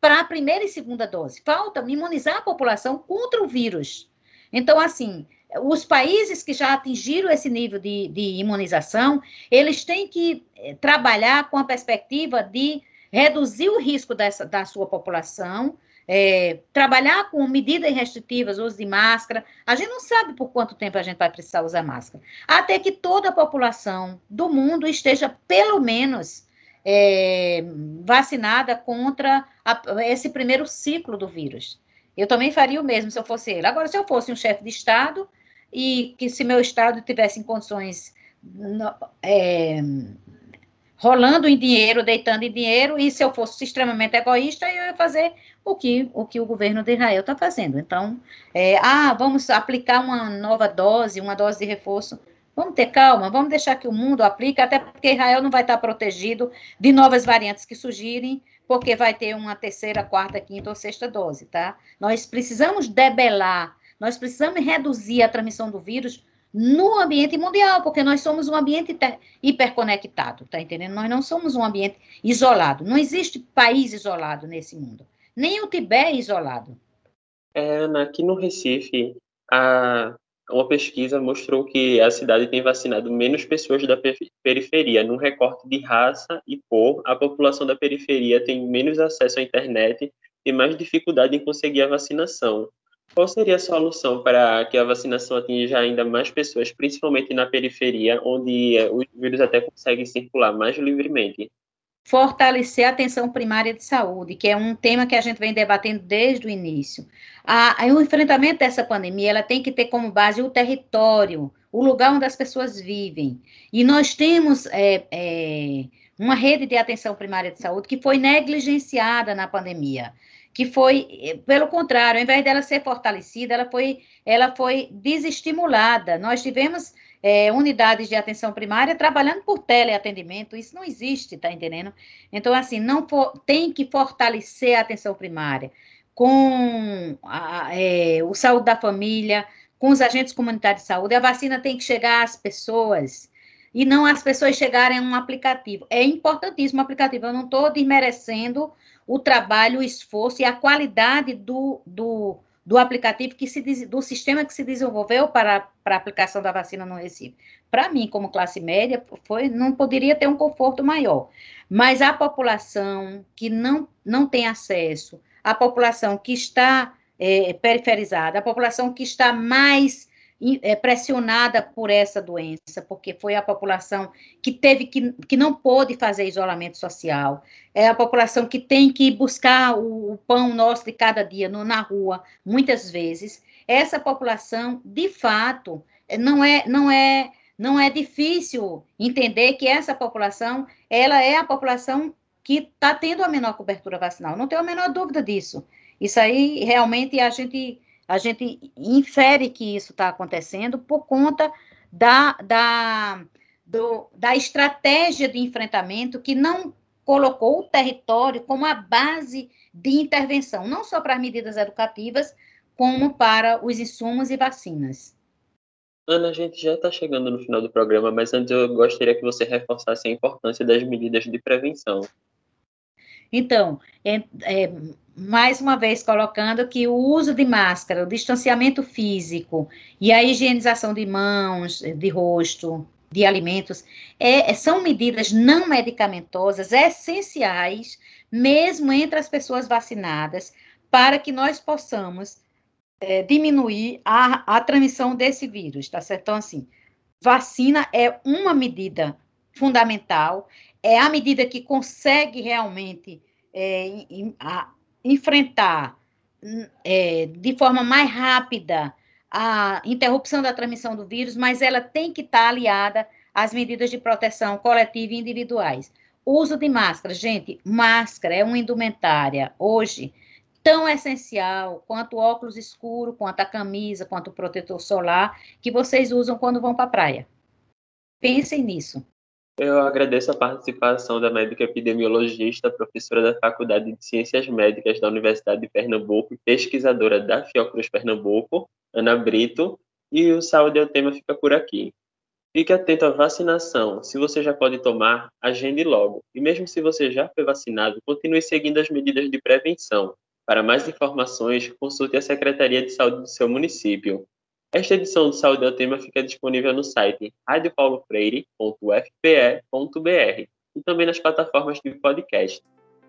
C: para a primeira e segunda dose. Falta imunizar a população contra o vírus. Então, assim, os países que já atingiram esse nível de, de imunização, eles têm que eh, trabalhar com a perspectiva de reduzir o risco dessa, da sua população, é, trabalhar com medidas restritivas, uso de máscara. A gente não sabe por quanto tempo a gente vai precisar usar máscara. Até que toda a população do mundo esteja, pelo menos, é, vacinada contra a, esse primeiro ciclo do vírus. Eu também faria o mesmo se eu fosse ele. Agora, se eu fosse um chefe de Estado, e que se meu Estado tivesse em condições é, rolando em dinheiro, deitando em dinheiro, e se eu fosse extremamente egoísta, eu ia fazer o que o, que o governo de Israel está fazendo. Então, é, ah, vamos aplicar uma nova dose, uma dose de reforço. Vamos ter calma, vamos deixar que o mundo aplique, até porque Israel não vai estar protegido de novas variantes que surgirem, porque vai ter uma terceira, quarta, quinta ou sexta dose, tá? Nós precisamos debelar nós precisamos reduzir a transmissão do vírus no ambiente mundial, porque nós somos um ambiente hiperconectado, tá entendendo? Nós não somos um ambiente isolado. Não existe país isolado nesse mundo. Nem o Tibete é isolado.
B: É, aqui no Recife, a, uma pesquisa mostrou que a cidade tem vacinado menos pessoas da periferia. Num recorte de raça e cor, a população da periferia tem menos acesso à internet e mais dificuldade em conseguir a vacinação. Qual seria a solução para que a vacinação atinja ainda mais pessoas, principalmente na periferia, onde eh, os vírus até conseguem circular mais livremente?
C: Fortalecer a atenção primária de saúde, que é um tema que a gente vem debatendo desde o início. A, o enfrentamento dessa pandemia ela tem que ter como base o território, o lugar onde as pessoas vivem. E nós temos é, é, uma rede de atenção primária de saúde que foi negligenciada na pandemia que foi, eh, pelo contrário, ao invés dela ser fortalecida, ela foi, ela foi desestimulada. Nós tivemos é, unidades de atenção primária trabalhando por teleatendimento, isso não existe, tá entendendo? Então, assim, não for, tem que fortalecer a atenção primária com a, é, o saúde da família, com os agentes comunitários de saúde, a vacina tem que chegar às pessoas e não as pessoas chegarem a um aplicativo. É importantíssimo o aplicativo, eu não estou desmerecendo o trabalho, o esforço e a qualidade do, do, do aplicativo, que se, do sistema que se desenvolveu para, para a aplicação da vacina no Recife. Para mim, como classe média, foi, não poderia ter um conforto maior. Mas a população que não, não tem acesso, a população que está é, periferizada, a população que está mais pressionada por essa doença, porque foi a população que teve que, que não pôde fazer isolamento social, é a população que tem que buscar o, o pão nosso de cada dia no, na rua, muitas vezes. Essa população, de fato, não é, não é, não é difícil entender que essa população, ela é a população que está tendo a menor cobertura vacinal. Não tenho a menor dúvida disso. Isso aí realmente a gente a gente infere que isso está acontecendo por conta da, da, do, da estratégia de enfrentamento que não colocou o território como a base de intervenção, não só para as medidas educativas, como para os insumos e vacinas.
B: Ana, a gente já está chegando no final do programa, mas antes eu gostaria que você reforçasse a importância das medidas de prevenção.
C: Então, é, é, mais uma vez colocando que o uso de máscara, o distanciamento físico e a higienização de mãos, de rosto, de alimentos, é, são medidas não medicamentosas essenciais, mesmo entre as pessoas vacinadas, para que nós possamos é, diminuir a, a transmissão desse vírus, tá certo? Então, assim, vacina é uma medida fundamental, é a medida que consegue realmente é, a, enfrentar é, de forma mais rápida a interrupção da transmissão do vírus, mas ela tem que estar aliada às medidas de proteção coletiva e individuais. Uso de máscara, gente, máscara é uma indumentária hoje tão essencial quanto o óculos escuro, quanto a camisa, quanto o protetor solar que vocês usam quando vão para a praia. Pensem nisso.
B: Eu agradeço a participação da médica epidemiologista, professora da Faculdade de Ciências Médicas da Universidade de Pernambuco e pesquisadora da Fiocruz Pernambuco, Ana Brito, e o Saúde é o tema fica por aqui. Fique atento à vacinação. Se você já pode tomar, agende logo. E mesmo se você já foi vacinado, continue seguindo as medidas de prevenção. Para mais informações, consulte a Secretaria de Saúde do seu município. Esta edição do Saúde ao Tema fica disponível no site radiopaulofreire.fpe.br e também nas plataformas de podcast.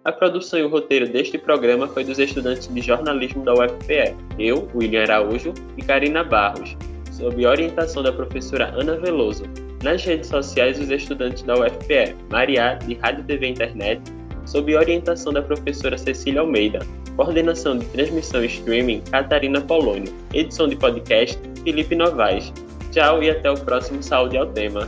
B: A produção e o roteiro deste programa foi dos estudantes de jornalismo da UFPE, eu, William Araújo e Karina Barros, sob orientação da professora Ana Veloso. Nas redes sociais, os estudantes da UFPE, Maria, de Rádio TV Internet, sob orientação da professora Cecília Almeida. Coordenação de transmissão e streaming, Catarina Polônio. Edição de podcast, Felipe Novaes. Tchau e até o próximo Saúde ao Tema.